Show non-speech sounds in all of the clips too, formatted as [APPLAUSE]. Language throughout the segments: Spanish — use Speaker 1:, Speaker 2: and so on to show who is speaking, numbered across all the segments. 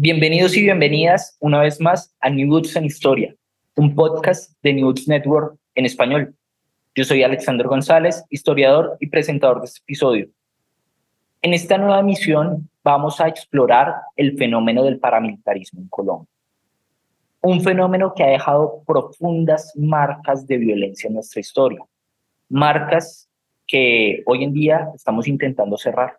Speaker 1: bienvenidos y bienvenidas una vez más a New Books en Historia, un podcast de New Books Network en español. Yo soy Alexander González, historiador y presentador de este episodio. En esta nueva emisión vamos a explorar el fenómeno del paramilitarismo en Colombia. Un fenómeno que ha dejado profundas marcas de violencia en nuestra historia. Marcas que hoy en día estamos intentando cerrar.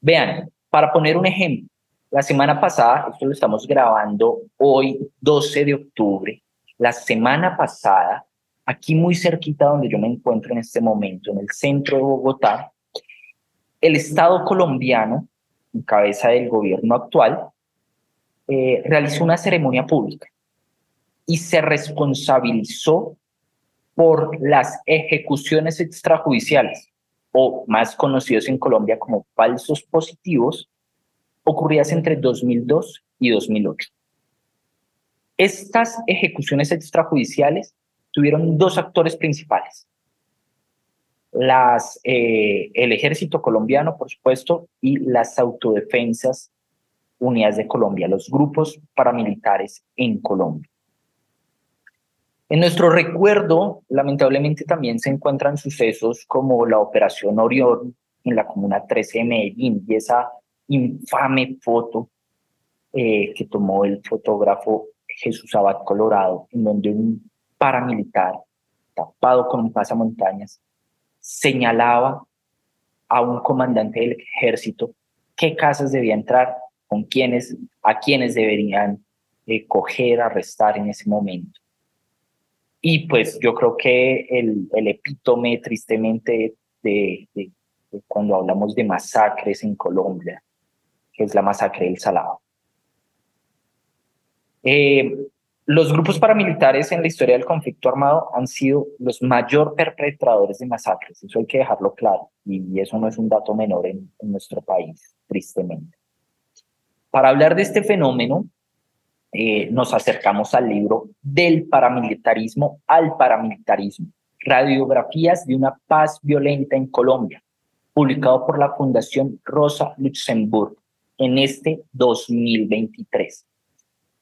Speaker 1: Vean, para poner un ejemplo, la semana pasada, esto lo estamos grabando hoy, 12 de octubre, la semana pasada, aquí muy cerquita donde yo me encuentro en este momento, en el centro de Bogotá, el Estado colombiano, en cabeza del gobierno actual, eh, realizó una ceremonia pública y se responsabilizó por las ejecuciones extrajudiciales, o más conocidos en Colombia como falsos positivos, ocurridas entre 2002 y 2008. Estas ejecuciones extrajudiciales tuvieron dos actores principales. Las, eh, el ejército colombiano, por supuesto, y las autodefensas unidas de Colombia, los grupos paramilitares en Colombia. En nuestro recuerdo, lamentablemente, también se encuentran sucesos como la Operación Orión en la Comuna 13 de Medellín y esa infame foto eh, que tomó el fotógrafo Jesús Abad Colorado, en donde un paramilitar tapado con un pasamontañas señalaba a un comandante del ejército qué casas debía entrar, con quiénes, a quiénes deberían eh, coger, arrestar en ese momento. Y pues yo creo que el, epítome tristemente de, cuando hablamos de masacres en Colombia, que es la masacre del Salado. Eh, los grupos paramilitares en la historia del conflicto armado han sido los mayor perpetradores de masacres, eso hay que dejarlo claro, y eso no es un dato menor en, nuestro país, tristemente. Para hablar de este fenómeno, eh, nos acercamos al libro Del paramilitarismo al paramilitarismo, radiografías de una paz violenta en Colombia, publicado por la Fundación Rosa Luxemburg en este 2023.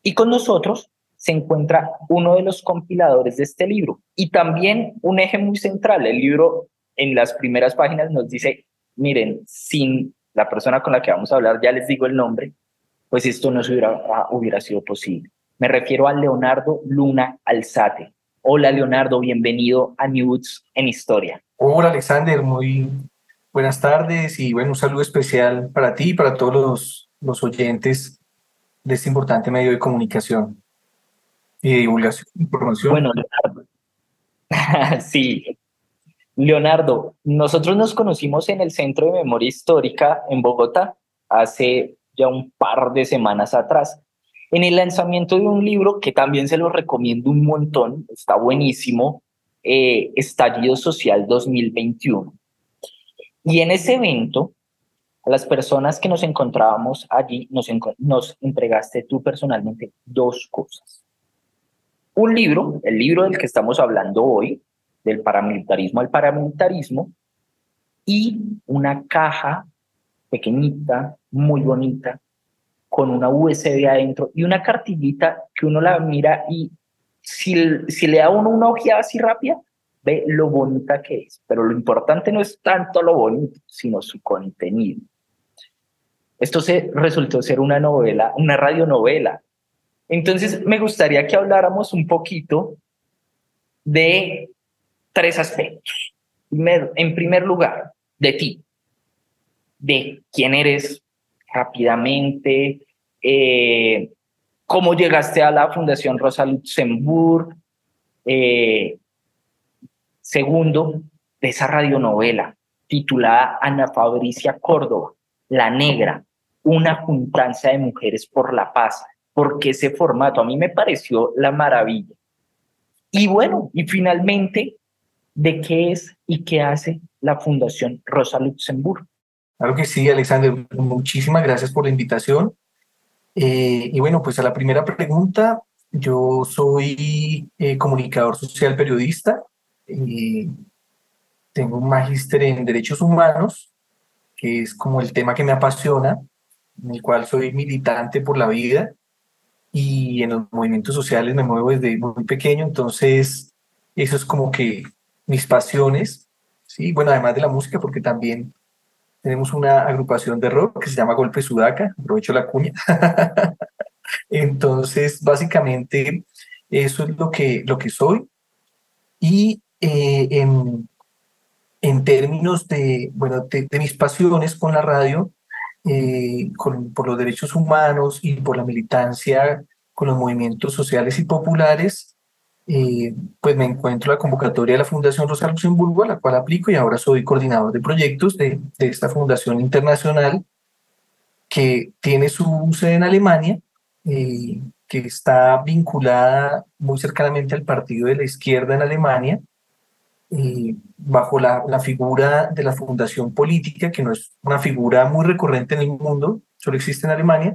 Speaker 1: Y con nosotros se encuentra uno de los compiladores de este libro y también un eje muy central. El libro en las primeras páginas nos dice, miren, sin la persona con la que vamos a hablar, ya les digo el nombre, pues esto no hubiera, hubiera sido posible. Me refiero a Leonardo Luna Alzate. Hola Leonardo, bienvenido a News en Historia.
Speaker 2: Hola Alexander, muy buenas tardes y bueno, un saludo especial para ti y para todos los, los oyentes de este importante medio de comunicación y de divulgación información.
Speaker 1: Bueno, Leonardo. [LAUGHS] sí. Leonardo, nosotros nos conocimos en el Centro de Memoria Histórica en Bogotá hace ya un par de semanas atrás, en el lanzamiento de un libro que también se lo recomiendo un montón, está buenísimo, eh, Estallido Social 2021. Y en ese evento, a las personas que nos encontrábamos allí, nos, entregaste tú personalmente dos cosas. un libro, el libro del que estamos hablando hoy, del paramilitarismo al paramilitarismo, y una caja pequeñita, muy bonita, con una USB adentro y una cartillita que uno la mira y si, si le da uno una ojeada así rápida, ve lo bonita que es. Pero lo importante no es tanto lo bonito, sino su contenido. Esto se resultó ser una novela, una radionovela. Entonces me gustaría que habláramos un poquito de tres aspectos. en primer lugar, de ti, de quién eres rápidamente, eh, cómo llegaste a la Fundación Rosa Luxemburg, eh, segundo, de esa radionovela titulada Ana Fabricia Córdoba, La Negra, una juntanza de mujeres por la paz, porque ese formato a mí me pareció la maravilla. Y bueno, y finalmente, ¿de qué es y qué hace la Fundación Rosa Luxemburg?
Speaker 2: Claro que sí, Alexander, muchísimas gracias por la invitación. Eh, y bueno, pues a la primera pregunta, yo soy eh, comunicador social periodista, eh, tengo un magíster en derechos humanos, que es como el tema que me apasiona, en el cual soy militante por la vida y en los movimientos sociales me muevo desde muy pequeño, entonces eso es como que mis pasiones, ¿sí? Bueno, además de la música, porque también tenemos una agrupación de rock que se llama Golpe Sudaca, aprovecho la cuña. [LAUGHS] entonces, básicamente, eso es lo que, lo que soy. Y eh, en, en, términos de, bueno, de, mis pasiones con la radio, eh, con, por los derechos humanos y por la militancia con los movimientos sociales y populares, eh, pues me encuentro la convocatoria de la Fundación Rosa Luxemburgo, a la cual aplico y ahora soy coordinador de proyectos de, de esta fundación internacional que tiene su sede en Alemania, eh, que está vinculada muy cercanamente al partido de la izquierda en Alemania, bajo la, la, figura de la fundación política, que no es una figura muy recurrente en el mundo, solo existe en Alemania,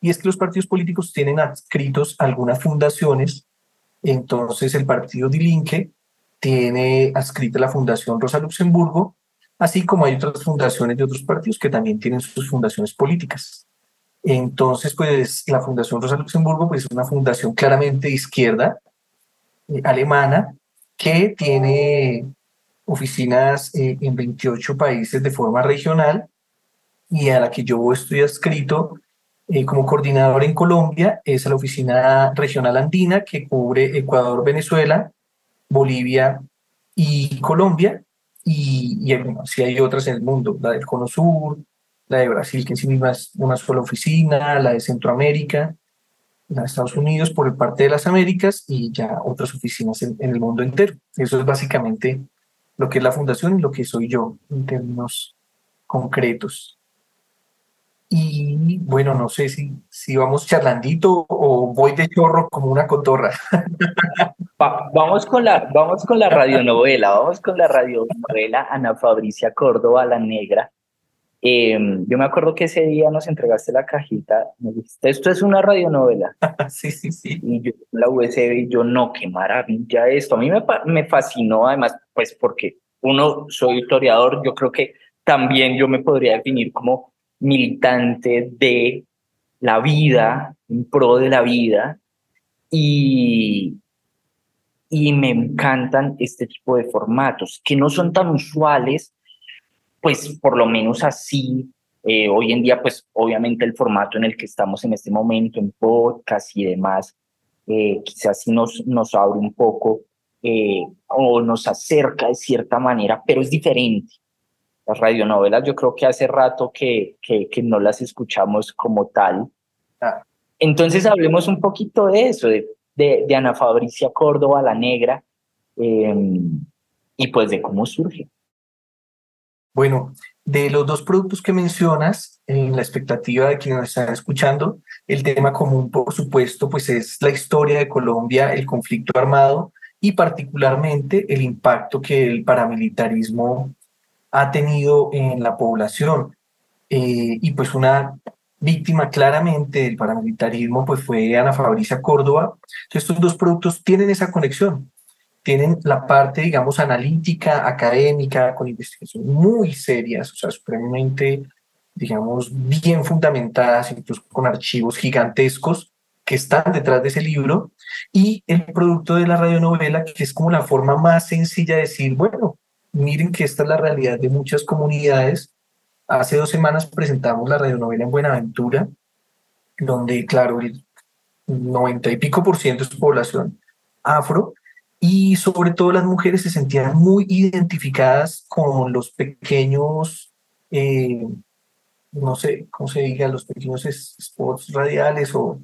Speaker 2: y es que los partidos políticos tienen adscritos algunas fundaciones, entonces el partido Die Linke tiene adscrita la Fundación Rosa Luxemburgo, así como hay otras fundaciones de otros partidos que también tienen sus fundaciones políticas. Entonces, pues la Fundación Rosa Luxemburgo pues, es una fundación claramente de izquierda, eh, alemana, que tiene oficinas eh, en 28 países de forma regional y a la que yo estoy adscrito eh, como coordinador en Colombia, es la oficina regional andina que cubre Ecuador, Venezuela, Bolivia y Colombia. Y, y si hay otras en el mundo, la del Cono Sur, la de Brasil, que en sí misma es una sola oficina, la de Centroamérica, en Estados Unidos por parte de las Américas y ya otras oficinas en, el mundo entero. Eso es básicamente lo que es la fundación y lo que soy yo en términos concretos. Y bueno, no sé si, si vamos charlandito o voy de chorro como una cotorra. [LAUGHS]
Speaker 1: vamos, con la, vamos con la radionovela, vamos con la radionovela Ana Fabricia Córdoba, La Negra, Em, yo me acuerdo que ese día nos entregaste la cajita, me dijiste, esto es una radionovela. [LAUGHS]
Speaker 2: sí, sí, sí.
Speaker 1: Y yo la USB y yo, no, qué maravilla esto. A mí me, me fascinó además, pues porque uno, soy historiador, yo creo que también yo me podría definir como militante de la vida, en pro de la vida, y, y me encantan este tipo de formatos que no son tan usuales pues por lo menos así, eh, hoy en día, pues obviamente el formato en el que estamos en este momento, en podcast y demás, eh, quizás sí nos, nos abre un poco eh, o nos acerca de cierta manera, pero es diferente. Las radionovelas yo creo que hace rato que, que, que no las escuchamos como tal. Ah. Entonces hablemos un poquito de eso, de, de, de Ana Fabricia Córdoba, la negra, y pues de cómo surge.
Speaker 2: Bueno, de los dos productos que mencionas, en la expectativa de quienes nos están escuchando, el tema común, por supuesto, pues es la historia de Colombia, el conflicto armado y particularmente el impacto que el paramilitarismo ha tenido en la población. Eh, y pues una víctima claramente del paramilitarismo pues fue Ana Fabricia Córdoba. estos dos productos tienen esa conexión, tienen la parte, digamos, analítica, académica, con investigaciones muy serias, o sea, supremamente, digamos, bien fundamentadas, incluso con archivos gigantescos que están detrás de ese libro, y el producto de la radionovela, que es como la forma más sencilla de decir, bueno, miren que esta es la realidad de muchas comunidades, Hace dos semanas presentamos la radionovela en Buenaventura, donde, claro, el 90 y pico por ciento es población afro, y sobre todo las mujeres se sentían muy identificadas con los pequeños, eh, no sé cómo se diga, los pequeños spots radiales o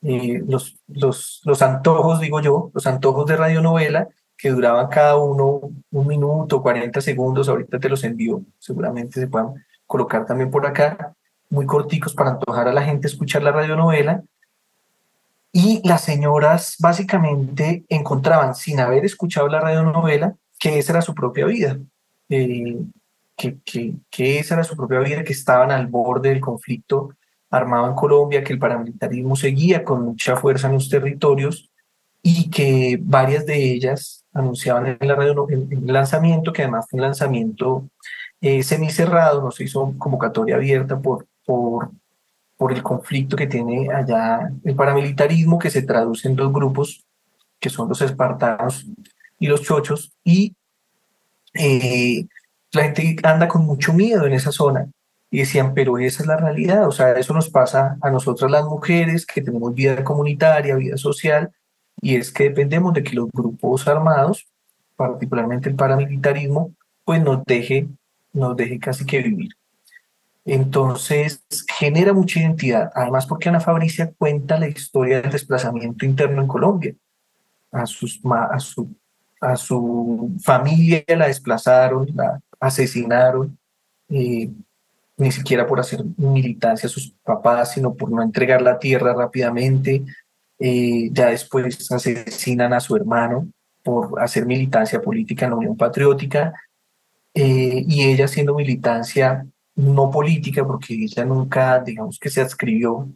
Speaker 2: eh, los, los, los antojos, digo yo, los antojos de radionovela que duraban cada uno un minuto, 40 segundos, ahorita te los envío, seguramente se puedan colocar también por acá, muy corticos para antojar a la gente escuchar la radionovela. Y las señoras básicamente encontraban, sin haber escuchado la radionovela, que esa era su propia vida, eh, que, que, que esa era su propia vida, que estaban al borde del conflicto armado en Colombia, que el paramilitarismo seguía con mucha fuerza en los territorios y que varias de ellas anunciaban en la radio en el lanzamiento, que además fue un lanzamiento eh, semicerrado, no se hizo convocatoria abierta por, por, por el conflicto que tiene allá el paramilitarismo, que se traduce en dos grupos, que son los espartanos y los chochos, y eh, la gente anda con mucho miedo en esa zona. Y decían, pero esa es la realidad, o sea, eso nos pasa a nosotras las mujeres que tenemos vida comunitaria, vida social, y es que dependemos de que los grupos armados, particularmente el paramilitarismo, pues nos deje nos deje casi que vivir. Entonces, genera mucha identidad, además porque Ana Fabricia cuenta la historia del desplazamiento interno en Colombia. A, sus, a, su, a su familia la desplazaron, la asesinaron, eh, ni siquiera por hacer militancia a sus papás, sino por no entregar la tierra rápidamente. Eh, ya después asesinan a su hermano por hacer militancia política en la Unión Patriótica eh, y ella haciendo militancia no política, porque ella nunca, digamos que se adscribió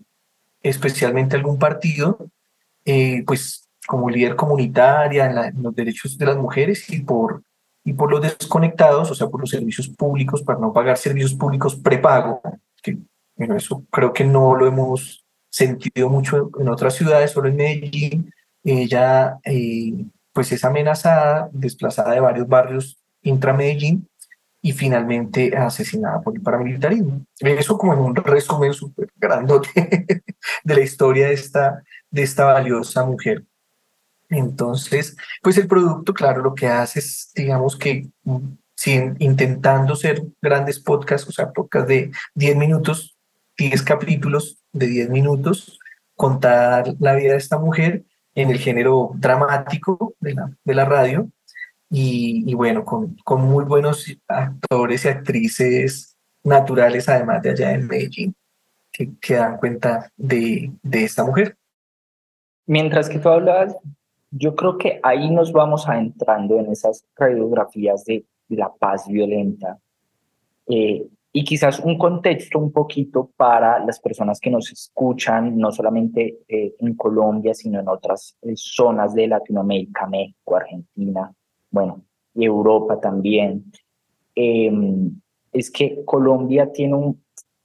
Speaker 2: especialmente a algún partido, eh, pues como líder comunitaria en, los derechos de las mujeres y por, y por los desconectados, o sea, por los servicios públicos, para no pagar servicios públicos prepago, que bueno, eso creo que no lo hemos sentido mucho en otras ciudades, solo en Medellín, ella eh, pues es amenazada, desplazada de varios barrios intra-Medellín, y finalmente asesinada por el paramilitarismo. Eso como en un resumen súper grandote [LAUGHS] de la historia de esta, de esta valiosa mujer. Entonces, pues el producto, claro, lo que hace es, digamos que, sin, intentando ser grandes podcasts, o sea, podcasts de 10 minutos, 10 capítulos de 10 minutos, contar la vida de esta mujer en el género dramático de la, de la radio, y, bueno, con, con, muy buenos actores y actrices naturales, además de allá en Medellín, que, que dan cuenta de, de, esta mujer.
Speaker 1: Mientras que tú hablas, yo creo que ahí nos vamos adentrando en esas radiografías de la paz violenta eh, y quizás un contexto un poquito para las personas que nos escuchan, no solamente eh, en Colombia, sino en otras eh, zonas de Latinoamérica, México, Argentina, bueno, y Europa también, em, es que Colombia tiene un,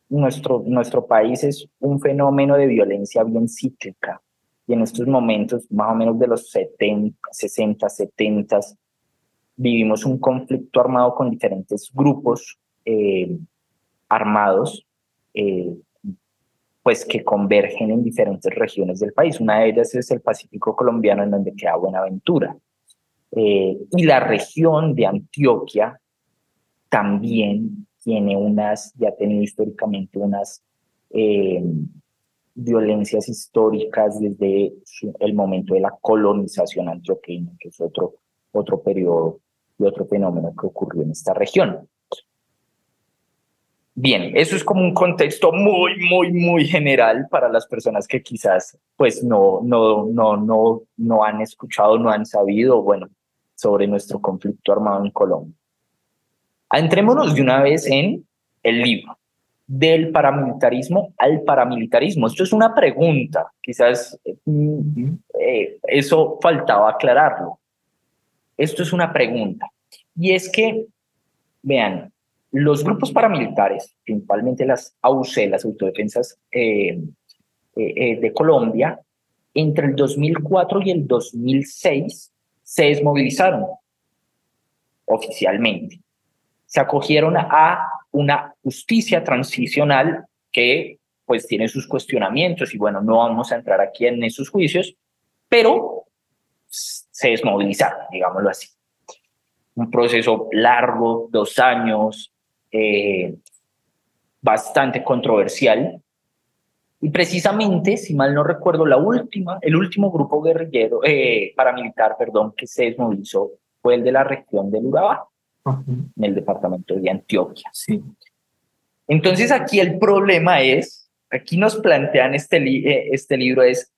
Speaker 1: nuestro, nuestro país es un fenómeno de violencia bien cíclica. Y en estos momentos, más o menos de los 70, 60, 70, vivimos un conflicto armado con diferentes grupos em, armados, eh, pues que convergen en diferentes regiones del país. Una de ellas es el Pacífico colombiano, en donde queda Buenaventura. Eh, y la región de Antioquia también tiene unas, ya ha tenido históricamente unas eh, violencias históricas desde el momento de la colonización antioqueña, que es otro, otro periodo y otro fenómeno que ocurrió en esta región. Bien, eso es como un contexto muy, muy, muy general para las personas que quizás pues no, no, no, no, no han escuchado, no han sabido, bueno, sobre nuestro conflicto armado en Colombia. Entrémonos de una vez en el libro. del paramilitarismo al paramilitarismo? Esto es una pregunta, quizás mm, eh, eso faltaba aclararlo. Esto es una pregunta. Y es que, vean, los grupos paramilitares, principalmente las AUC, las autodefensas eh, eh, de Colombia, entre el 2004 y el 2006 se desmovilizaron oficialmente. Se acogieron a una justicia transicional que pues tiene sus cuestionamientos y bueno, no vamos a entrar aquí en esos juicios, pero se desmovilizaron, digámoslo así. Un proceso largo, dos años, eh, bastante controversial, y precisamente, si mal no recuerdo, la última, el último grupo guerrillero, eh, paramilitar, perdón, que se desmovilizó fue el de la región del Urabá, en el departamento de Antioquia.
Speaker 2: Sí.
Speaker 1: Entonces aquí el problema es, aquí nos plantean este, eh, este libro es,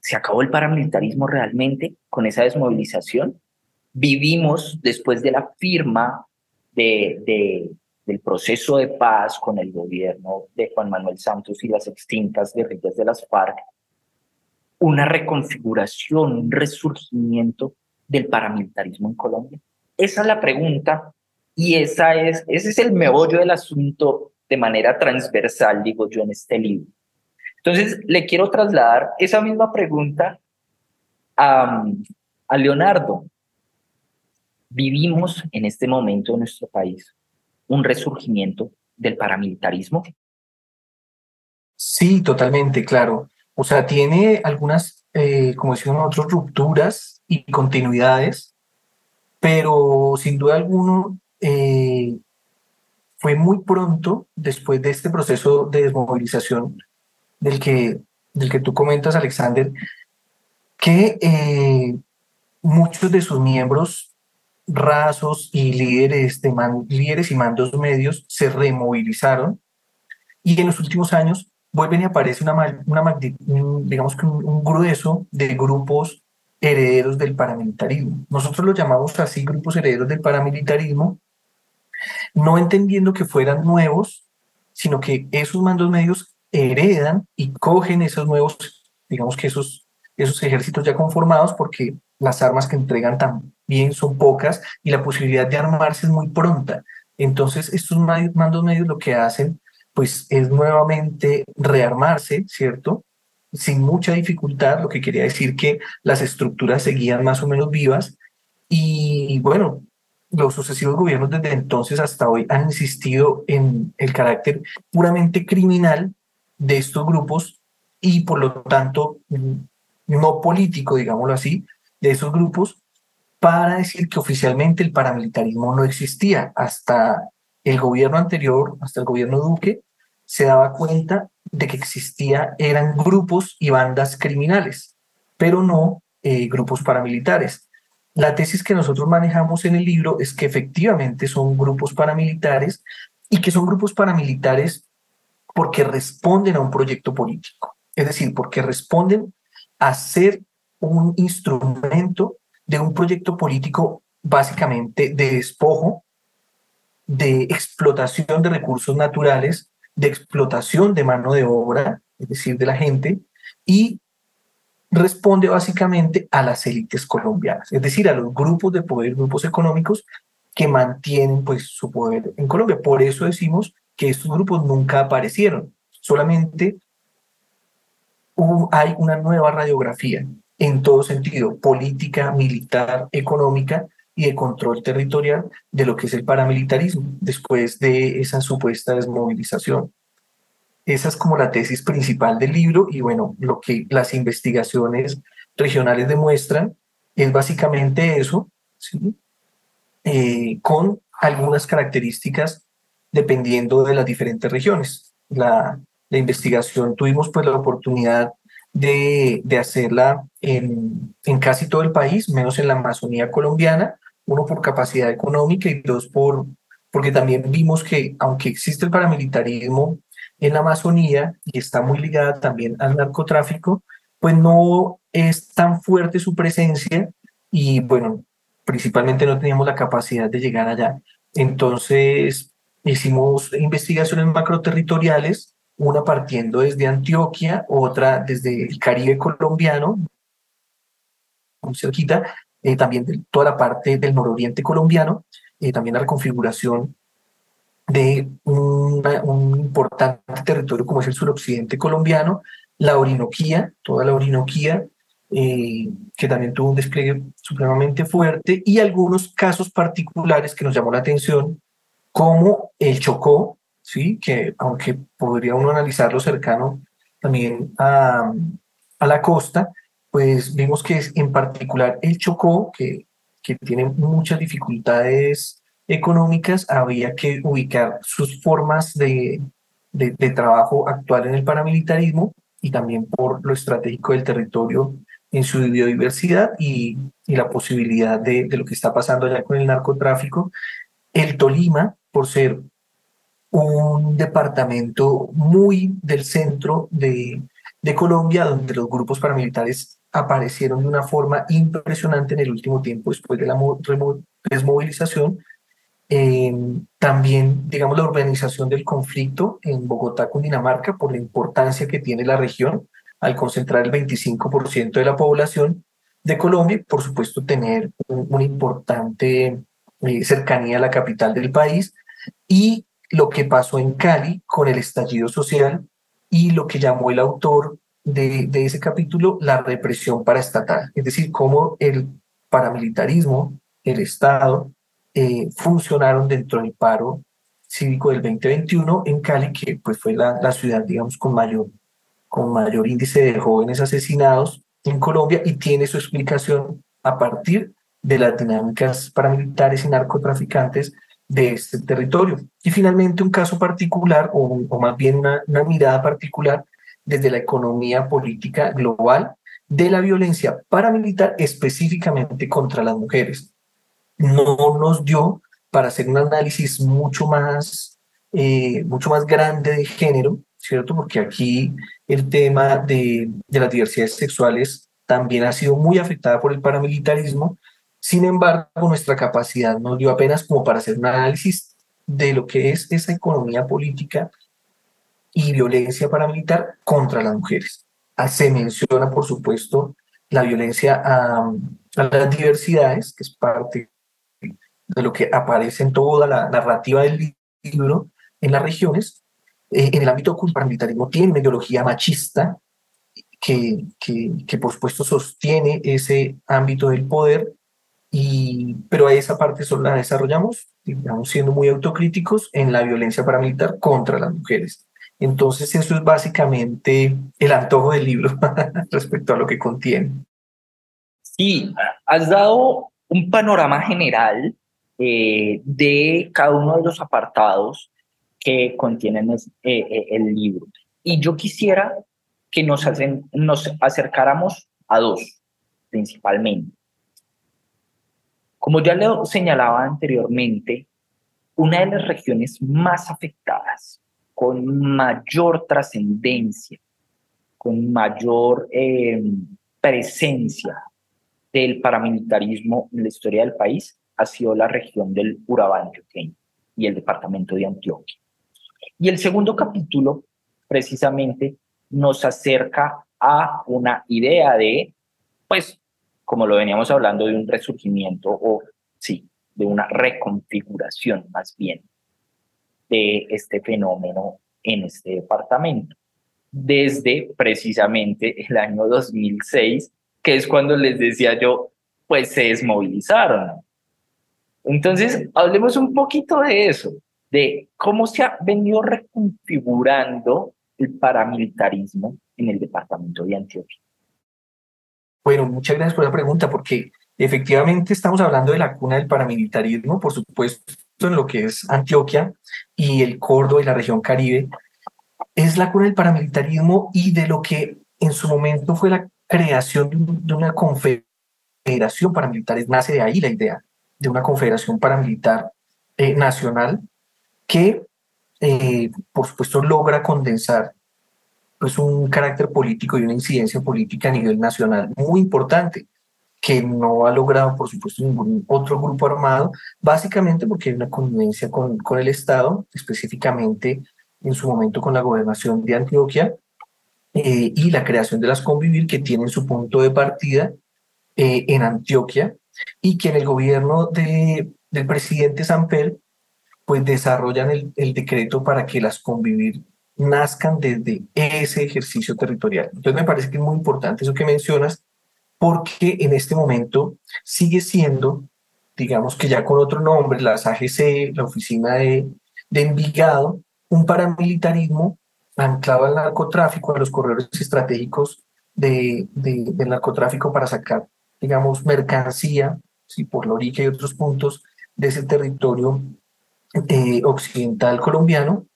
Speaker 1: ¿se acabó el paramilitarismo realmente con esa desmovilización? Vivimos después de la firma de, de del proceso de paz con el gobierno de Juan Manuel Santos y las extintas guerrillas de las FARC, una reconfiguración, un resurgimiento del paramilitarismo en Colombia? Esa es la pregunta y esa es, ese es el meollo del asunto de manera transversal, digo yo, en este libro. Entonces, le quiero trasladar esa misma pregunta a Leonardo. Vivimos en este momento en nuestro país un resurgimiento del paramilitarismo?
Speaker 2: Sí, totalmente, claro. O sea, tiene algunas, eh, como decimos nosotros, rupturas y continuidades, pero sin duda alguno eh, fue muy pronto después de este proceso de desmovilización del que, del que tú comentas, Alexander, que eh, muchos de sus miembros rasos y líderes, de líderes y mandos medios se removilizaron y en los últimos años vuelven y aparece una, una digamos que un, grueso de grupos herederos del paramilitarismo. Nosotros lo llamamos así grupos herederos del paramilitarismo, no entendiendo que fueran nuevos, sino que esos mandos medios heredan y cogen esos nuevos, digamos que esos, esos ejércitos ya conformados, porque las armas que entregan también son pocas y la posibilidad de armarse es muy pronta. Entonces, estos mandos medios lo que hacen, pues, es nuevamente rearmarse, ¿cierto? Sin mucha dificultad, lo que quería decir que las estructuras seguían más o menos vivas. Y bueno, los sucesivos gobiernos desde entonces hasta hoy han insistido en el carácter puramente criminal de estos grupos y por lo tanto no político, digámoslo así, de esos grupos para decir que oficialmente el paramilitarismo no existía. Hasta el gobierno anterior, hasta el gobierno Duque, se daba cuenta de que existía, eran grupos y bandas criminales, pero no eh, grupos paramilitares. La tesis que nosotros manejamos en el libro es que efectivamente son grupos paramilitares y que son grupos paramilitares porque responden a un proyecto político, es decir, porque responden a ser un instrumento de un proyecto político básicamente de despojo, de explotación de recursos naturales, de explotación de mano de obra, es decir, de la gente, y responde básicamente a las élites colombianas, es decir, a los grupos de poder, grupos económicos que mantienen pues su poder en Colombia. Por eso decimos que estos grupos nunca aparecieron, solamente hay una nueva radiografía en todo sentido, política, militar, económica y de control territorial de lo que es el paramilitarismo después de esa supuesta desmovilización. Esa es como la tesis principal del libro y bueno, lo que las investigaciones regionales demuestran es básicamente eso, eh, con algunas características dependiendo de las diferentes regiones. La, la investigación tuvimos pues la oportunidad de, de hacerla en, en, casi todo el país, menos en la Amazonía colombiana, uno por capacidad económica y dos por, porque también vimos que aunque existe el paramilitarismo en la Amazonía y está muy ligada también al narcotráfico, pues no es tan fuerte su presencia y bueno, principalmente no teníamos la capacidad de llegar allá. Entonces, hicimos investigaciones macroterritoriales, una partiendo desde Antioquia, otra desde el Caribe colombiano, cerquita, eh, también toda la parte del nororiente colombiano, eh, también la reconfiguración de un importante territorio como es el suroccidente colombiano, la Orinoquía, toda la Orinoquía, eh, que también tuvo un despliegue supremamente fuerte, y algunos casos particulares que nos llamó la atención, como el Chocó, ¿sí? que aunque podría uno analizarlo cercano también a, a la costa, pues vimos que es en particular el Chocó, que, que tiene muchas dificultades económicas, había que ubicar sus formas de, de, trabajo actual en el paramilitarismo y también por lo estratégico del territorio en su biodiversidad y, y la posibilidad de, de, lo que está pasando allá con el narcotráfico. El Tolima, por ser un departamento muy del centro de, de Colombia, donde los grupos paramilitares aparecieron de una forma impresionante en el último tiempo después de la desmovilización, también, digamos, la organización del conflicto en Bogotá, Cundinamarca, por la importancia que tiene la región al concentrar el 25% de la población de Colombia por supuesto, tener una importante eh, cercanía a la capital del país. Y lo que pasó en Cali con el estallido social y lo que llamó el autor de, ese capítulo la represión paraestatal, es decir, cómo el paramilitarismo, el Estado, eh, funcionaron dentro del paro cívico del 2021 en Cali, que pues fue la, la ciudad, digamos, con mayor, con mayor índice de jóvenes asesinados en Colombia y tiene su explicación a partir de las dinámicas paramilitares y narcotraficantes de este territorio. Y finalmente un caso particular, o, más bien una, una, mirada particular desde la economía política global de la violencia paramilitar específicamente contra las mujeres no nos dio para hacer un análisis mucho más, eh, mucho más grande de género, ¿cierto? Porque aquí el tema de, de las diversidades sexuales también ha sido muy afectada por el paramilitarismo. Sin embargo, nuestra capacidad nos dio apenas como para hacer un análisis de lo que es esa economía política y violencia paramilitar contra las mujeres. Ah, se menciona, por supuesto, la violencia a, a las diversidades, que es parte de lo que aparece en toda la narrativa del libro en las regiones, eh, en el ámbito del paramilitarismo tiene una ideología machista que, que, que, por supuesto sostiene ese ámbito del poder, y, pero esa parte solo la desarrollamos, digamos, siendo muy autocríticos en la violencia paramilitar contra las mujeres. Entonces eso es básicamente el antojo del libro [LAUGHS] respecto a lo que contiene.
Speaker 1: Sí, has dado un panorama general eh, de cada uno de los apartados que contienen eh, eh, el libro. Y yo quisiera que nos, hacen, nos acercáramos a dos, principalmente. Como ya le señalaba anteriormente, una de las regiones más afectadas, con mayor trascendencia, con mayor presencia del paramilitarismo en la historia del país, ha sido la región del Urabá antioqueño y el departamento de Antioquia. Y el segundo capítulo, precisamente, nos acerca a una idea de, pues, como lo veníamos hablando, de un resurgimiento o, sí, de una reconfiguración más bien de este fenómeno en este departamento. Desde precisamente el año 2006, que es cuando les decía yo, pues se desmovilizaron. Entonces, hablemos un poquito de eso, de cómo se ha venido reconfigurando el paramilitarismo en el departamento de Antioquia.
Speaker 2: Bueno, muchas gracias por la pregunta, porque efectivamente estamos hablando de la cuna del paramilitarismo, por supuesto, en lo que es Antioquia y el Córdoba y la región Caribe. Es la cuna del paramilitarismo y de lo que en su momento fue la creación de una confederación paramilitar. Nace de ahí la idea de una confederación paramilitar eh, nacional que, eh, por supuesto, logra condensar pues, un carácter político y una incidencia política a nivel nacional muy importante, que no ha logrado, por supuesto, ningún otro grupo armado, básicamente porque hay una convivencia con, con el Estado, específicamente en su momento con la gobernación de Antioquia, eh, y la creación de las Convivir, que tienen su punto de partida eh, en Antioquia, y que en el gobierno de, del presidente Samper, pues desarrollan el, el decreto para que las Convivir nazcan desde ese ejercicio territorial. Entonces me parece que es muy importante eso que mencionas, porque en este momento sigue siendo, digamos que ya con otro nombre, las AGC, la oficina de, de Envigado, un paramilitarismo anclado al narcotráfico, a los corredores estratégicos de, de, del narcotráfico para sacar, digamos, mercancía, ¿sí? por Lorica y otros puntos de ese territorio eh, occidental colombiano,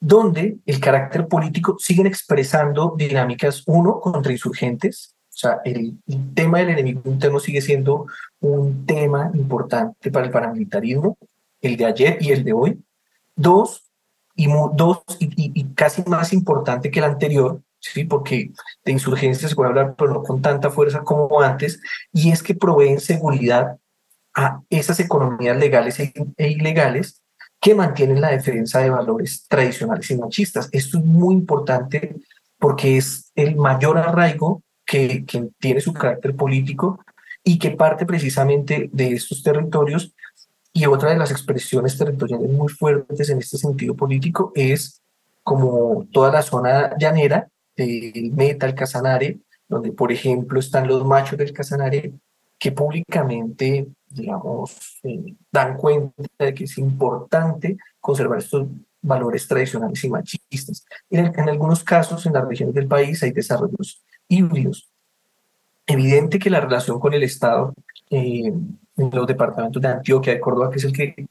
Speaker 2: donde el carácter político siguen expresando dinámicas, uno, contra insurgentes, o sea, el, tema del enemigo interno sigue siendo un tema importante para el paramilitarismo, el de ayer y el de hoy. Dos, y, dos, y, casi más importante que el anterior, ¿sí? porque de insurgencia se puede hablar, pero no con tanta fuerza como antes, y es que proveen seguridad a esas economías legales e, e ilegales que mantienen la defensa de valores tradicionales y machistas. Esto es muy importante porque es el mayor arraigo que, tiene su carácter político y que parte precisamente de estos territorios. Y otra de las expresiones territoriales muy fuertes en este sentido político es como toda la zona llanera del Meta, el Casanare, donde por ejemplo están los machos del Casanare que públicamente, digamos, eh, dan cuenta de que es importante conservar estos valores tradicionales y machistas. En, en algunos casos, en las regiones del país, hay desarrollos híbridos. Evidente que la relación con el Estado eh, en los departamentos de Antioquia, de Córdoba, que es el que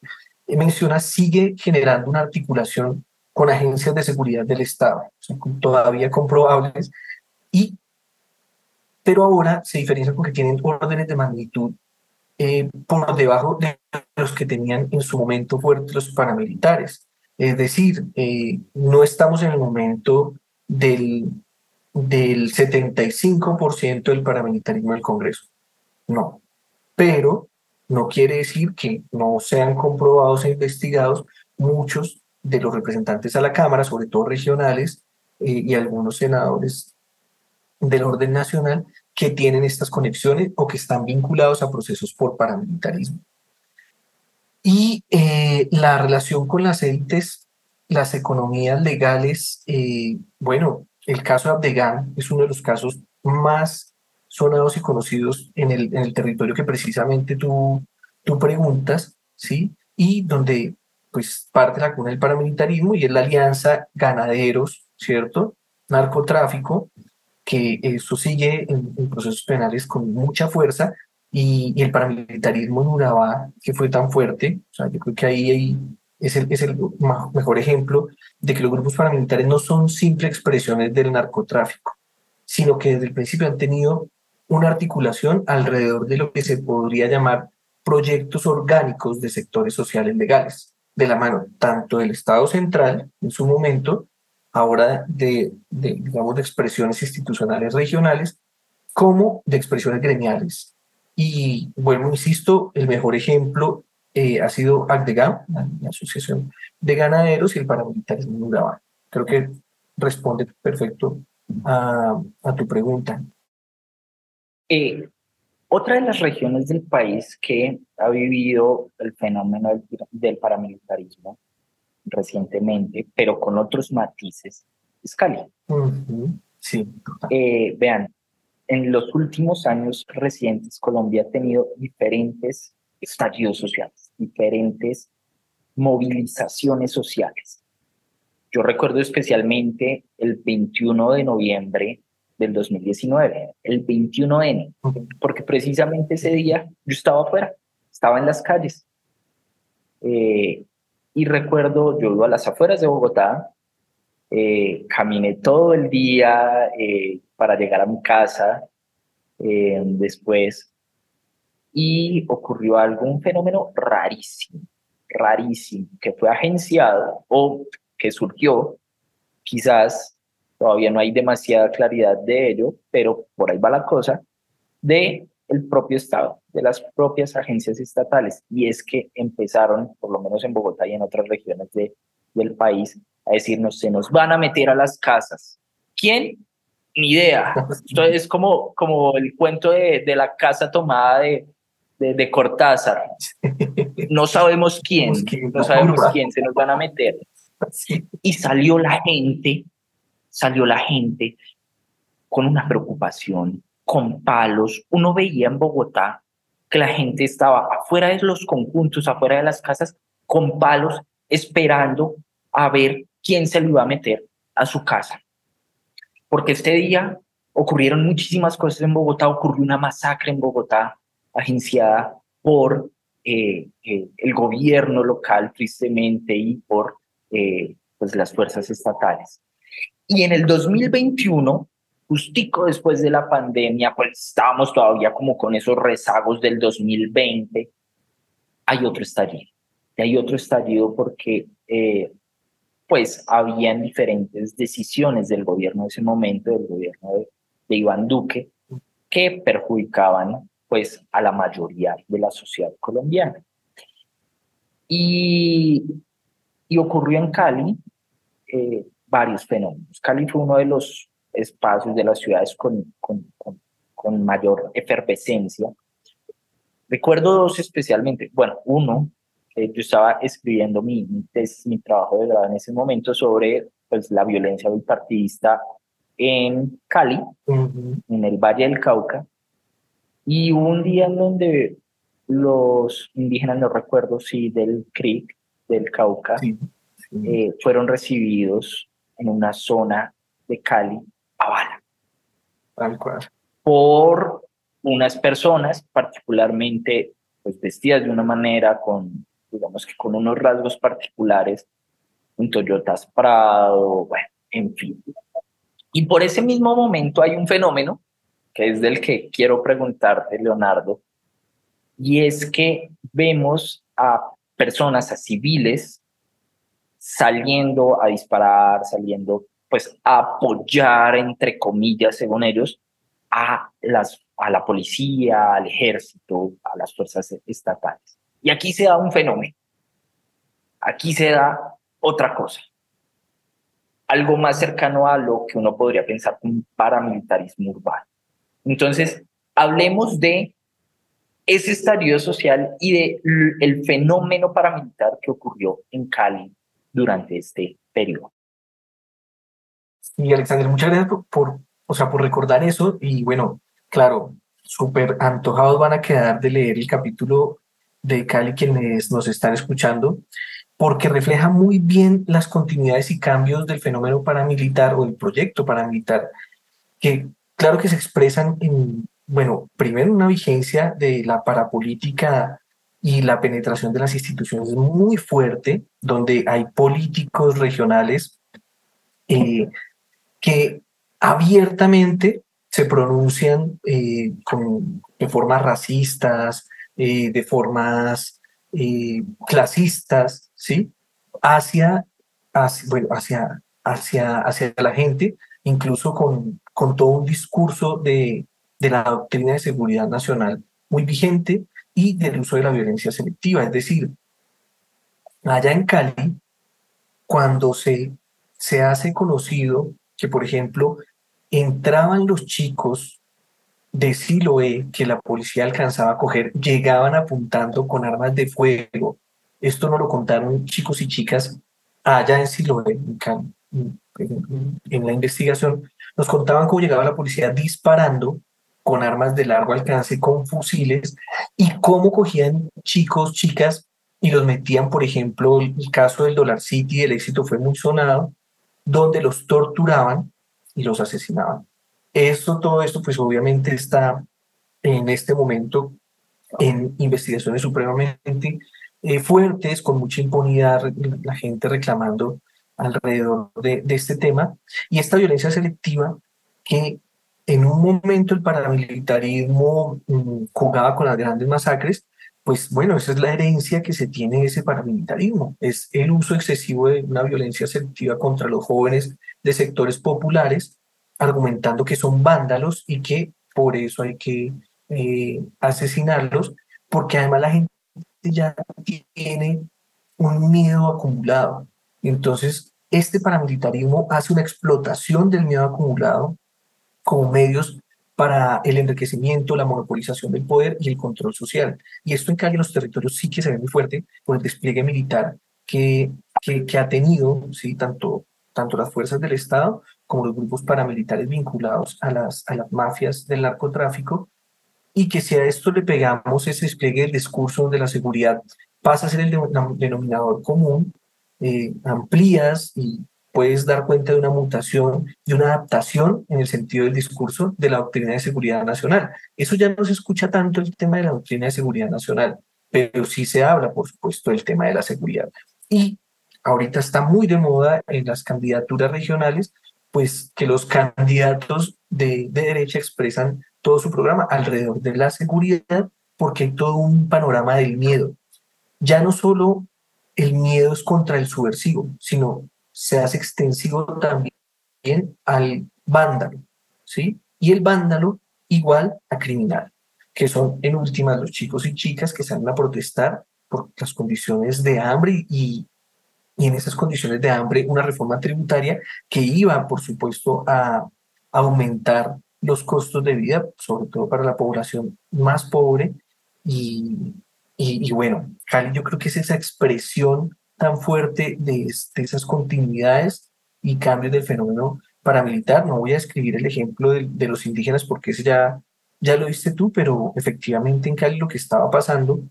Speaker 2: menciona, sigue generando una articulación con agencias de seguridad del Estado, todavía comprobables, y, pero ahora se diferencia porque tienen órdenes de magnitud eh, por debajo de los que tenían en su momento fuertes los paramilitares. Es decir, eh, no estamos en el momento del del 75% del paramilitarismo del Congreso. No, pero no quiere decir que no sean comprobados e investigados muchos de los representantes a la Cámara, sobre todo regionales, eh, y algunos senadores del orden nacional que tienen estas conexiones o que están vinculados a procesos por paramilitarismo. Y eh, la relación con las élites, las economías legales, eh, bueno, el caso de Abdegan es uno de los casos más sonados y conocidos en el, en el territorio que precisamente tú, tú preguntas, ¿sí? Y donde pues parte la cuna del paramilitarismo y es la alianza ganaderos, ¿cierto? Narcotráfico, que eso sigue en, procesos penales con mucha fuerza y, y, el paramilitarismo en Urabá, que fue tan fuerte, o sea, yo creo que ahí hay es el, es el mejor ejemplo de que los grupos paramilitares no son simples expresiones del narcotráfico, sino que desde el principio han tenido una articulación alrededor de lo que se podría llamar proyectos orgánicos de sectores sociales legales, de la mano tanto del Estado central en su momento, ahora de, de digamos, de expresiones institucionales regionales, como de expresiones gremiales. Y bueno, insisto, el mejor ejemplo eh, ha sido ACDEGAM, la, Asociación de Ganaderos, y el paramilitarismo en Urabá. Creo que responde perfecto a, a tu pregunta.
Speaker 1: Eh, otra de las regiones del país que ha vivido el fenómeno del, del paramilitarismo recientemente, pero con otros matices, es Cali.
Speaker 2: Sí.
Speaker 1: Eh, vean, en los últimos años recientes, Colombia ha tenido diferentes estallidos sociales, diferentes movilizaciones sociales. Yo recuerdo especialmente el 21 de noviembre del 2019, el 21N, porque precisamente ese día yo estaba afuera, estaba en las calles. Eh, y recuerdo, yo iba a las afueras de Bogotá, eh, caminé todo el día eh, para llegar a mi casa, después y ocurrió algún fenómeno rarísimo, rarísimo, que fue agenciado o que surgió, quizás todavía no hay demasiada claridad de ello, pero por ahí va la cosa, de el propio Estado, de las propias agencias estatales. Y es que empezaron, por lo menos en Bogotá y en otras regiones de, del país, a decirnos, se nos van a meter a las casas. ¿Quién? Ni idea. [LAUGHS] Esto es como, como el cuento de, de la casa tomada de, de, de, Cortázar. No sabemos quién, no sabemos quién, se nos van a meter. Y salió la gente, salió la gente con una preocupación, con palos. Uno veía en Bogotá que la gente estaba afuera de los conjuntos, afuera de las casas, con palos, esperando a ver quién se le iba a meter a su casa. Porque este día ocurrieron muchísimas cosas en Bogotá, ocurrió una masacre en Bogotá agenciada por eh, eh, el gobierno local, tristemente, y por eh, pues las fuerzas estatales. Y en el 2021, justico después de la pandemia, pues estábamos todavía como con esos rezagos del 2020, hay otro estallido. Y hay otro estallido porque eh, pues habían diferentes decisiones del gobierno de ese momento, del gobierno de, Iván Duque, que perjudicaban pues a la mayoría de la sociedad colombiana. Y, y ocurrió en Cali eh, varios fenómenos. Cali fue uno de los espacios de las ciudades con, con, con, con mayor efervescencia. Recuerdo dos especialmente. Bueno, uno, eh, yo estaba escribiendo mi, mi, tesis, mi trabajo de grado en ese momento sobre pues, la violencia bipartidista en Cali, uh -huh. en el Valle del Cauca, y hubo un día en donde los indígenas, no recuerdo si del CRIC, del Cauca, sí, sí. Eh, fueron recibidos en una zona de Cali a bala.
Speaker 2: Tal cual.
Speaker 1: Por unas personas particularmente pues, vestidas de una manera con, digamos que con unos rasgos particulares, un Toyota Prado, bueno, en fin. Y por ese mismo momento hay un fenómeno que es del que quiero preguntarte, Leonardo, y es que vemos a personas, a civiles, saliendo a disparar, saliendo pues apoyar, entre comillas, según ellos, a, las, a la policía, al ejército, a las fuerzas estatales. Y aquí se da un fenómeno, aquí se da otra cosa, algo más cercano a lo que uno podría pensar como un paramilitarismo urbano. Entonces, hablemos de ese estallido social y de el fenómeno paramilitar que ocurrió en Cali durante este periodo.
Speaker 2: Y Alexander, muchas gracias por, o sea, por recordar eso. Y bueno, claro, súper antojados van a quedar de leer el capítulo de Cali quienes nos están escuchando, porque refleja muy bien las continuidades y cambios del fenómeno paramilitar o del proyecto paramilitar, que claro que se expresan en, bueno, primero una vigencia de la parapolítica y la penetración de las instituciones muy fuerte, donde hay políticos regionales eh, que abiertamente se pronuncian eh, de formas racistas, eh, de formas eh, clasistas, ¿sí? Hacia, hacia, hacia, hacia, hacia la gente, incluso con, con todo un discurso de, de la doctrina de seguridad nacional muy vigente y del uso de la violencia selectiva. Es decir, allá en Cali, cuando se, se hace conocido que, por ejemplo, entraban los chicos de Siloé que la policía alcanzaba a coger, llegaban apuntando con armas de fuego. Esto nos lo contaron chicos y chicas allá en Siloé, en, la investigación. Nos contaban cómo llegaba la policía disparando con armas de largo alcance, con fusiles, y cómo cogían chicos, chicas, y los metían, por ejemplo, el caso del Dollar City, el éxito fue muy sonado, donde los torturaban y los asesinaban. Esto, todo esto, pues obviamente está en este momento en investigaciones supremamente eh, fuertes, con mucha impunidad, la gente reclamando alrededor de, este tema, y esta violencia selectiva que en un momento el paramilitarismo mmm, jugaba con las grandes masacres, pues bueno, esa es la herencia que se tiene ese paramilitarismo, es el uso excesivo de una violencia selectiva contra los jóvenes de sectores populares, argumentando que son vándalos y que por eso hay que eh, asesinarlos, porque además la gente ya tiene un miedo acumulado. Entonces, este paramilitarismo hace una explotación del miedo acumulado como medios para el enriquecimiento, la monopolización del poder y el control social. Y esto en Cali, en los territorios, sí que se ve muy fuerte por el despliegue militar que, que, ha tenido ¿sí? tanto, tanto las fuerzas del Estado como los grupos paramilitares vinculados a las, a las mafias del narcotráfico, y que si a esto le pegamos ese despliegue del discurso de la seguridad, pasa a ser el denominador común, eh, amplías y puedes dar cuenta de una mutación, de una adaptación en el sentido del discurso de la doctrina de seguridad nacional. Eso ya no se escucha tanto el tema de la doctrina de seguridad nacional, pero sí se habla, por supuesto, del tema de la seguridad. Y ahorita está muy de moda en las candidaturas regionales, pues que los candidatos de, de derecha expresan todo su programa alrededor de la seguridad, porque hay todo un panorama del miedo. Ya no solo el miedo es contra el subversivo, sino se hace extensivo también al vándalo, ¿sí? Y el vándalo igual a criminal, que son en últimas los chicos y chicas que salen a protestar por las condiciones de hambre y, y en esas condiciones de hambre una reforma tributaria que iba, por supuesto, a aumentar los costos de vida, sobre todo para la población más pobre. Y, y, bueno, Cali yo creo que es esa expresión tan fuerte de, esas continuidades y cambios del fenómeno paramilitar. No voy a escribir el ejemplo de, de, los indígenas porque ese ya, ya lo viste tú, pero efectivamente en Cali lo que estaba pasando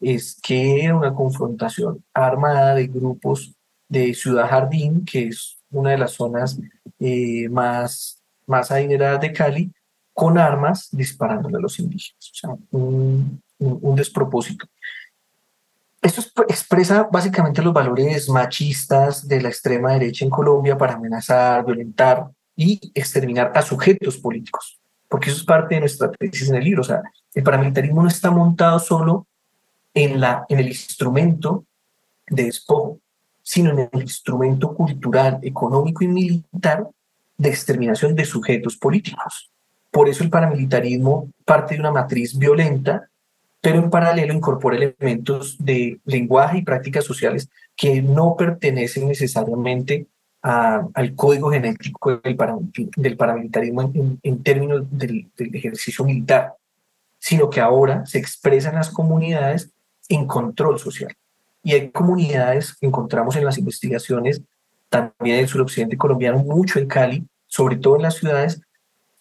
Speaker 2: es que era una confrontación armada de grupos de Ciudad Jardín, que es una de las zonas eh, más, más adineradas de Cali, con armas disparándole a los indígenas. O sea, un despropósito. Esto expresa básicamente los valores machistas de la extrema derecha en Colombia para amenazar, violentar y exterminar a sujetos políticos, porque eso es parte de nuestra tesis en el libro. O sea, el paramilitarismo no está montado solo en, la, en el instrumento de despojo, sino en el instrumento cultural, económico y militar de exterminación de sujetos políticos. Por eso el paramilitarismo parte de una matriz violenta pero en paralelo incorpora elementos de lenguaje y prácticas sociales que no pertenecen necesariamente al código genético del, paramilitarismo en, términos del, ejercicio militar, sino que ahora se expresa en las comunidades en control social. Y hay comunidades que encontramos en las investigaciones, también en el suroccidente colombiano, mucho en Cali, sobre todo en las ciudades,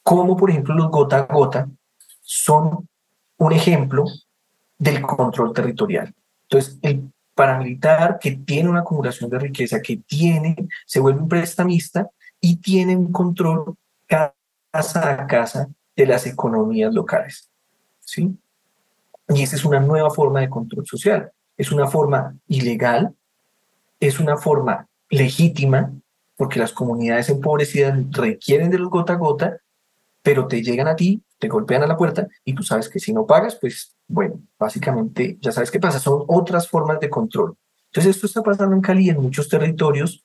Speaker 2: como por ejemplo los gota a gota, son un ejemplo del control territorial. Entonces, el paramilitar que tiene una acumulación de riqueza, que tiene, se vuelve un prestamista y tiene un control casa a casa de las economías locales. ¿sí? Y esa es una nueva forma de control social. Es una forma ilegal, es una forma legítima, porque las comunidades empobrecidas requieren de los gota a gota, pero te llegan a ti, te golpean a la puerta y tú sabes que si no pagas, pues bueno, básicamente ya sabes qué pasa, son otras formas de control. Entonces esto está pasando en Cali en muchos territorios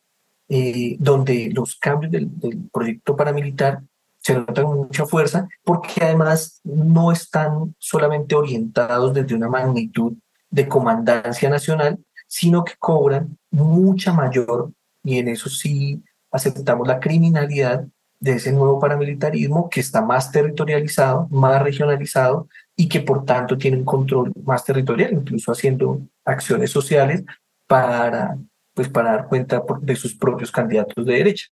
Speaker 2: eh, donde los cambios del, proyecto paramilitar se notan con mucha fuerza porque además no están solamente orientados desde una magnitud de comandancia nacional, sino que cobran mucha mayor, y en eso sí aceptamos la criminalidad, de ese nuevo paramilitarismo que está más territorializado, más regionalizado y que por tanto tiene un control más territorial, incluso haciendo acciones sociales para, pues, para dar cuenta de sus propios candidatos de derecha.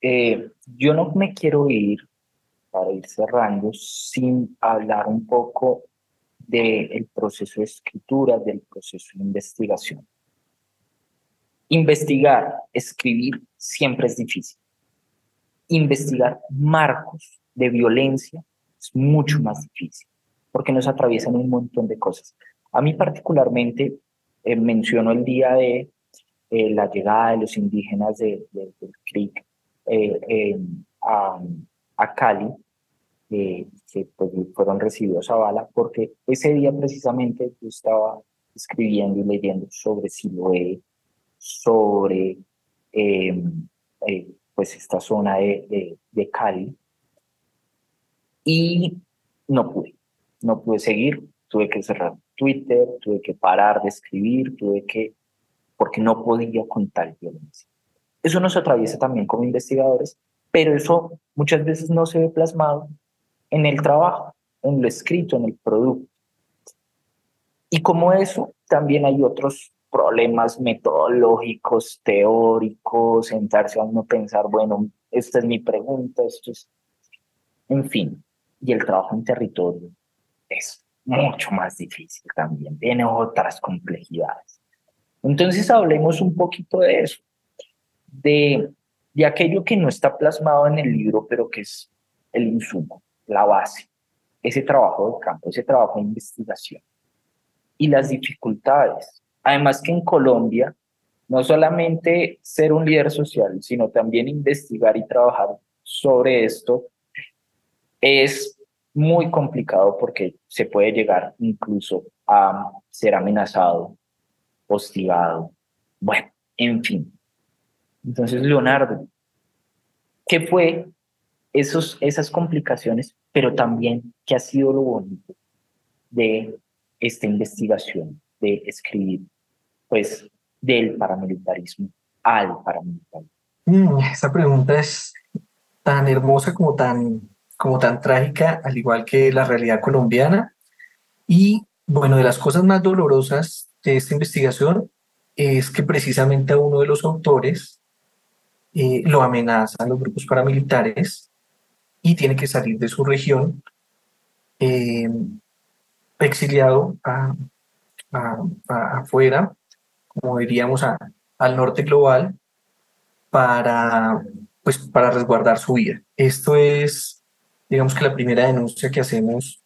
Speaker 1: Eh, yo no me quiero ir, para ir cerrando, sin hablar un poco del proceso de escritura, del proceso de investigación. Investigar, escribir, siempre es difícil investigar marcos de violencia es mucho más difícil, porque nos atraviesan un montón de cosas. A mí particularmente eh, menciono el día de eh, la llegada de los indígenas de, del CRIC eh, a, Cali, que pues, fueron recibidos a bala, porque ese día precisamente yo estaba escribiendo y leyendo sobre Siloé, sobre pues esta zona de, de, Cali y no pude. No pude seguir, tuve que cerrar Twitter, tuve que parar de escribir, tuve que, porque no podía con tal violencia. Eso nos atraviesa también como investigadores, pero eso muchas veces no se ve plasmado en el trabajo, en lo escrito, en el producto. Y como eso, también hay otros problemas metodológicos, teóricos, sentarse a uno pensar, bueno, esta es mi pregunta, esto es, en fin, y el trabajo en territorio es mucho más difícil también, tiene otras complejidades. Entonces hablemos un poquito de eso, de, de aquello que no está plasmado en el libro, pero que es el insumo, la base, ese trabajo de campo, ese trabajo de investigación y las dificultades. Además que en Colombia, no solamente ser un líder social, sino también investigar y trabajar sobre esto es muy complicado porque se puede llegar incluso a ser amenazado, hostigado, bueno, en fin. Entonces, Leonardo, ¿qué fue esos, esas complicaciones, pero también qué ha sido lo bonito de esta investigación, de escribir, pues, del paramilitarismo al paramilitarismo?
Speaker 2: Mm, esa pregunta es tan hermosa como tan como tan trágica, al igual que la realidad colombiana. Y bueno, de las cosas más dolorosas de esta investigación es que precisamente a uno de los autores eh, lo amenazan los grupos paramilitares y tiene que salir de su región eh, exiliado a, afuera, como diríamos, al norte global, para, pues, para resguardar su vida. Esto es digamos que la primera denuncia que hacemos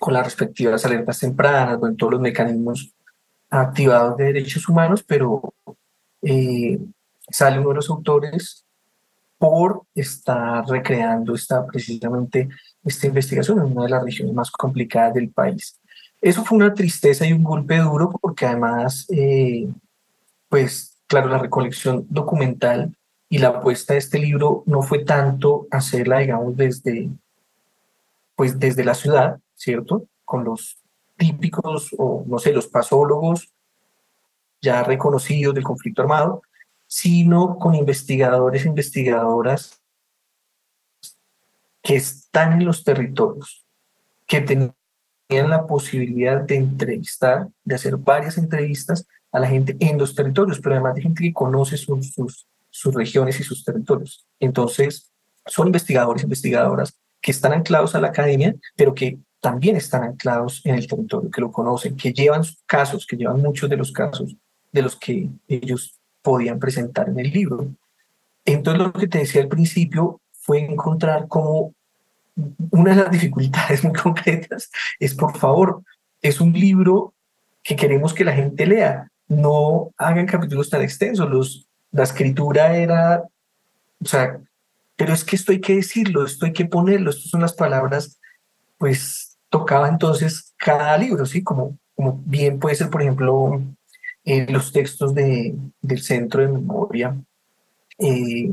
Speaker 2: con las respectivas alertas tempranas, con todos los mecanismos activados de derechos humanos, pero eh, sale uno de los autores por estar recreando esta, precisamente esta investigación en una de las regiones más complicadas del país. Eso fue una tristeza y un golpe duro porque además, eh, pues claro, la recolección documental y la apuesta de este libro no fue tanto hacerla, digamos, desde, pues desde la ciudad, ¿cierto? Con los típicos, o no sé, los pasólogos ya reconocidos del conflicto armado, sino con investigadores e investigadoras que están en los territorios, que tenían la posibilidad de entrevistar, de hacer varias entrevistas a la gente en los territorios, pero además de gente que conoce sus, sus, sus regiones y sus territorios. Entonces, son investigadores, investigadoras que están anclados a la academia, pero que también están anclados en el territorio, que lo conocen, que llevan casos, que llevan muchos de los casos de los que ellos podían presentar en el libro. Entonces, lo que te decía al principio fue encontrar como una de las dificultades muy concretas es, por favor, es un libro que queremos que la gente lea. No hagan capítulos tan extensos. Los la escritura era, o sea, pero es que esto hay que decirlo, esto hay que ponerlo, estas son las palabras, pues tocaba entonces cada libro, ¿sí? Como, como bien puede ser, por ejemplo, eh, los textos de, del Centro de Memoria eh,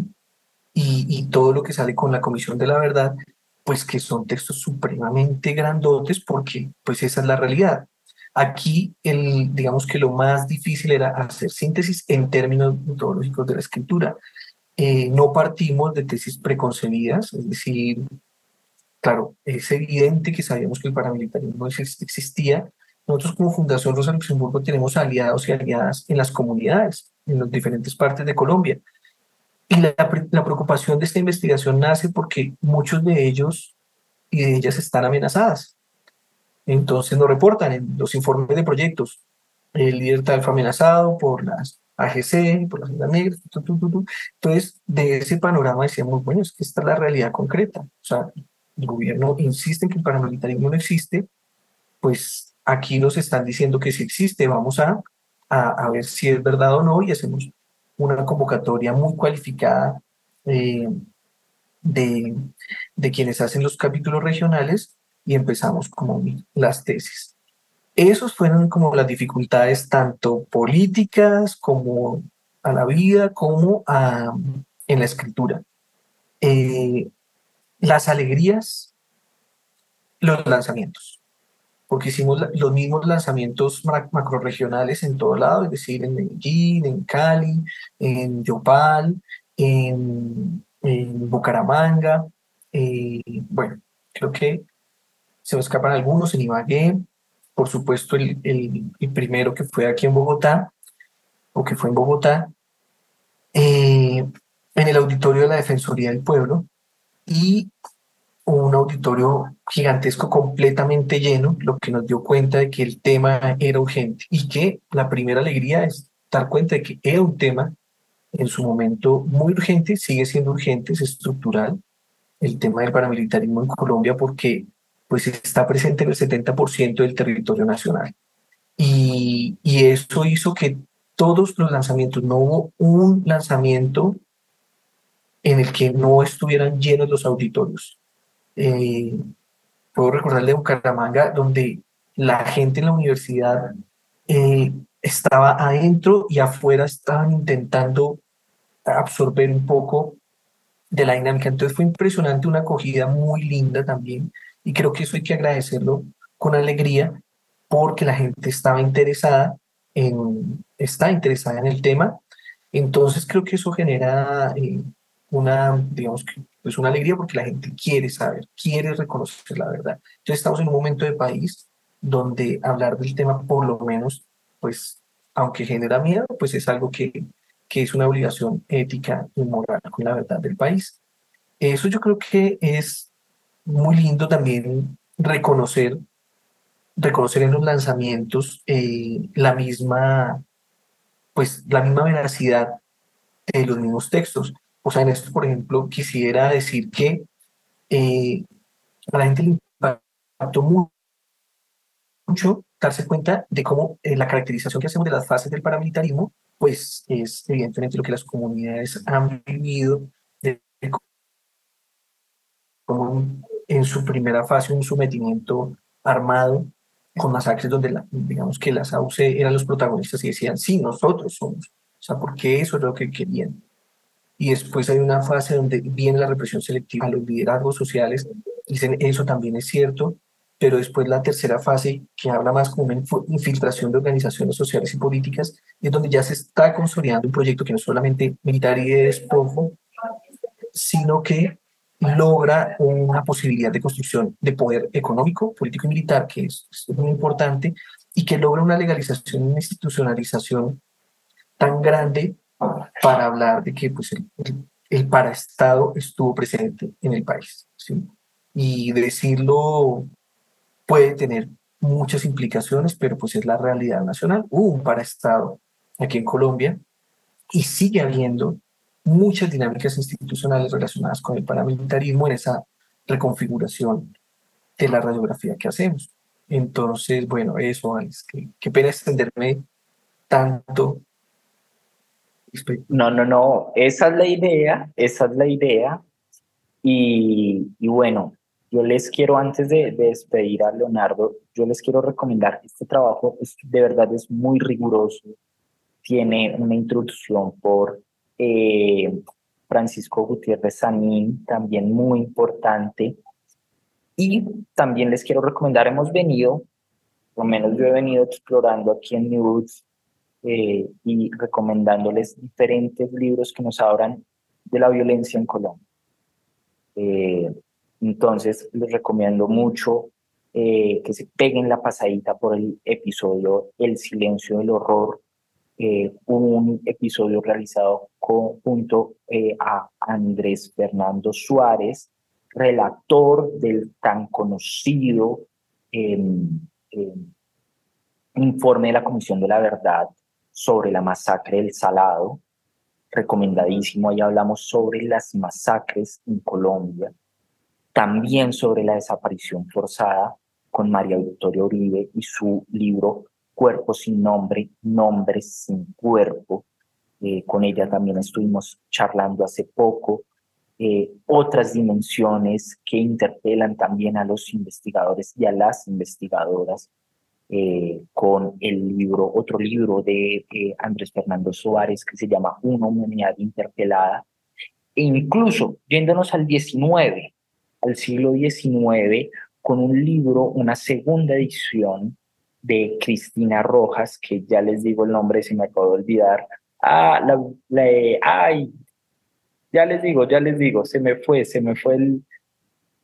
Speaker 2: y, y todo lo que sale con la Comisión de la Verdad, pues que son textos supremamente grandotes porque pues esa es la realidad. Aquí, digamos que lo más difícil era hacer síntesis en términos metodológicos de la escritura. Eh, no partimos de tesis preconcebidas, es decir, claro, es evidente que sabíamos que el paramilitarismo existía. Nosotros como Fundación Rosa Luxemburgo tenemos aliados y aliadas en las comunidades, en las diferentes partes de Colombia. Y la preocupación de esta investigación nace porque muchos de ellos y de ellas están amenazadas entonces nos reportan en los informes de proyectos. El líder tal fue amenazado por las AGC, por las Islas Negras. Entonces, de ese panorama decíamos, bueno, es que esta es la realidad concreta. O sea, el gobierno insiste en que el paramilitarismo no existe, pues aquí nos están diciendo que sí existe, vamos a, a, ver si es verdad o no y hacemos una convocatoria muy cualificada eh, de, de quienes hacen los capítulos regionales y empezamos como las tesis. Esos fueron como las dificultades tanto políticas como a la vida, como a, en la escritura. Eh, las alegrías, los lanzamientos. porque hicimos los mismos lanzamientos macroregionales en todo lado, es decir, en Medellín, en Cali, en Yopal, en, Bucaramanga. Eh, bueno, creo que se me escapan algunos, en Ibagué, por supuesto el, el, primero que fue aquí en Bogotá, o que fue en Bogotá, eh, en el auditorio de la Defensoría del Pueblo, y un auditorio gigantesco completamente lleno, lo que nos dio cuenta de que el tema era urgente y que la primera alegría es dar cuenta de que era un tema en su momento muy urgente, sigue siendo urgente, es estructural, el tema del paramilitarismo en Colombia porque pues está presente en el 70% del territorio nacional. Y, y eso hizo que todos los lanzamientos, no hubo un lanzamiento en el que no estuvieran llenos los auditorios. Eh, puedo recordar de Bucaramanga, donde la gente en la universidad eh, estaba adentro y afuera estaban intentando absorber un poco de la dinámica. Entonces fue impresionante, una acogida muy linda también, y creo que eso hay que agradecerlo con alegría, porque la gente estaba interesada en, está interesada en el tema. Entonces creo que eso genera eh, una, digamos que pues una alegría porque la gente quiere saber, quiere reconocer la verdad. Entonces estamos en un momento de país donde hablar del tema, por lo menos, pues, aunque genera miedo, pues es algo que, que es una obligación ética y moral con la verdad del país. Eso yo creo que es muy lindo también reconocer, reconocer en los lanzamientos eh, la misma, pues, la misma veracidad de los mismos textos. O sea, en esto, por ejemplo, quisiera decir que eh, a la gente le impactó mucho darse cuenta de cómo eh, la caracterización que hacemos de las fases del paramilitarismo, pues es evidentemente lo que las comunidades han vivido como en su primera fase un sometimiento armado con masacres donde la, digamos que las AUC eran los protagonistas y decían, sí, nosotros somos. O sea, porque eso es lo que querían y después hay una fase donde viene la represión selectiva a los liderazgos sociales, dicen eso también es cierto, pero después la tercera fase, que habla más como una infiltración de organizaciones sociales y políticas, es donde ya se está consolidando un proyecto que no es solamente militar y de despojo, sino que logra una posibilidad de construcción de poder económico, político y militar, que es, muy importante, y que logra una legalización una institucionalización tan grande para hablar de que pues, el, el paraestado estuvo presente en el país. ¿sí? Y decirlo puede tener muchas implicaciones, pero pues es la realidad nacional. Hubo un paraestado aquí en Colombia y sigue habiendo muchas dinámicas institucionales relacionadas con el paramilitarismo en esa reconfiguración de la radiografía que hacemos. Entonces, bueno, eso, es que qué pena extenderme tanto
Speaker 1: no, no, no, esa es la idea, esa es la idea. Y, bueno, yo les quiero, antes de, despedir a Leonardo, yo les quiero recomendar este trabajo, es, de verdad es muy riguroso, tiene una introducción por eh, Francisco Gutiérrez Sanín, también muy importante. Y también les quiero recomendar, hemos venido, por lo menos yo he venido explorando aquí en News eh, y recomendándoles diferentes libros que nos hablan de la violencia en Colombia. Eh, entonces, les recomiendo mucho eh, que se peguen la pasadita por el episodio El silencio del horror, un episodio realizado junto a Andrés Fernando Suárez, relator del tan conocido em, em, informe de la Comisión de la Verdad sobre la masacre del Salado, recomendadísimo, ahí hablamos sobre las masacres en Colombia, también sobre la desaparición forzada con María Victoria Uribe y su libro Cuerpo sin nombre, Nombres sin cuerpo. Eh, con ella también estuvimos charlando hace poco. Eh, otras dimensiones que interpelan también a los investigadores y a las investigadoras eh, con el libro, otro libro de eh, Andrés Fernando Suárez que se llama Una humanidad interpelada. E incluso yéndonos al 19, al siglo XIX, con un libro, una segunda edición de Cristina Rojas, que ya les digo el nombre si me acabo de olvidar. Ah, la, ay, ya les digo, ya les digo, se me fue, se me fue el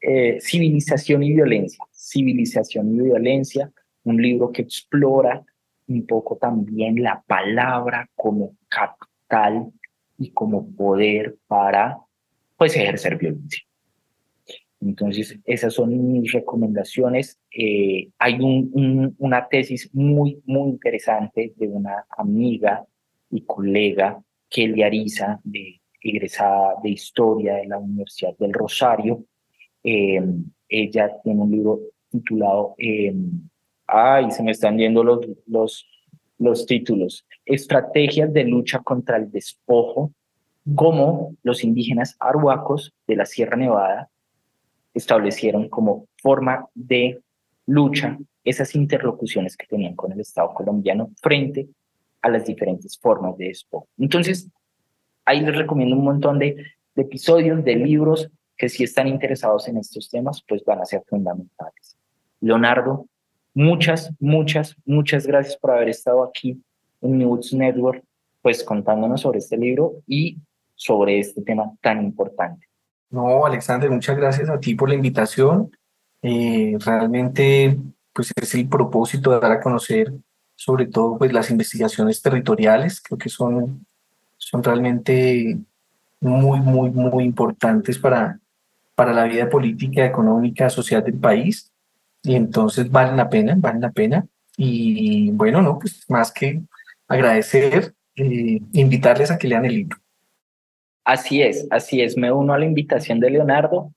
Speaker 1: eh, Civilización y Violencia. Civilización y Violencia, un libro que explora un poco también la palabra como capital y como poder para pues ejercer violencia. Entonces, esas son mis recomendaciones. Eh, hay un, una tesis muy, muy interesante de una amiga y colega, Kelly Ariza, egresada de Historia de la Universidad del Rosario. Eh, ella tiene un libro titulado, eh, ay, se me están yendo los, los, los títulos, Estrategias de lucha contra el despojo, como los indígenas arhuacos de la Sierra Nevada establecieron como forma de lucha esas interlocuciones que tenían con el Estado colombiano frente a las diferentes formas de expo. Entonces, ahí les recomiendo un montón de, de episodios, de libros que si están interesados en estos temas, pues van a ser fundamentales. Leonardo, muchas, muchas, muchas gracias por haber estado aquí en News Network, pues contándonos sobre este libro y sobre este tema tan importante.
Speaker 2: No, Alexander, muchas gracias a ti por la invitación. Eh, realmente, pues es el propósito de dar a conocer sobre todo pues las investigaciones territoriales, creo que son, son realmente muy, muy, muy importantes para, para la vida política, económica, social del país. Y entonces valen la pena, valen la pena. Y bueno, no, pues más que agradecer, eh, invitarles a que lean el libro.
Speaker 1: Así es, así es. Me uno a la invitación de Leonardo.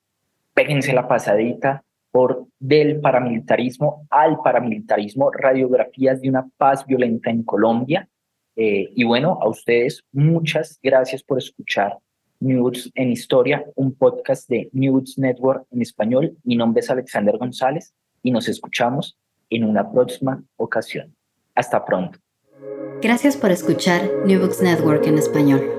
Speaker 1: Péguense la pasadita por del paramilitarismo al paramilitarismo, radiografías de una paz violenta en Colombia. Eh, y bueno, a ustedes muchas gracias por escuchar News en Historia, un podcast de News Network en español. Mi nombre es Alexander González y nos escuchamos en una próxima ocasión. Hasta pronto.
Speaker 3: Gracias por escuchar New Books Network en español.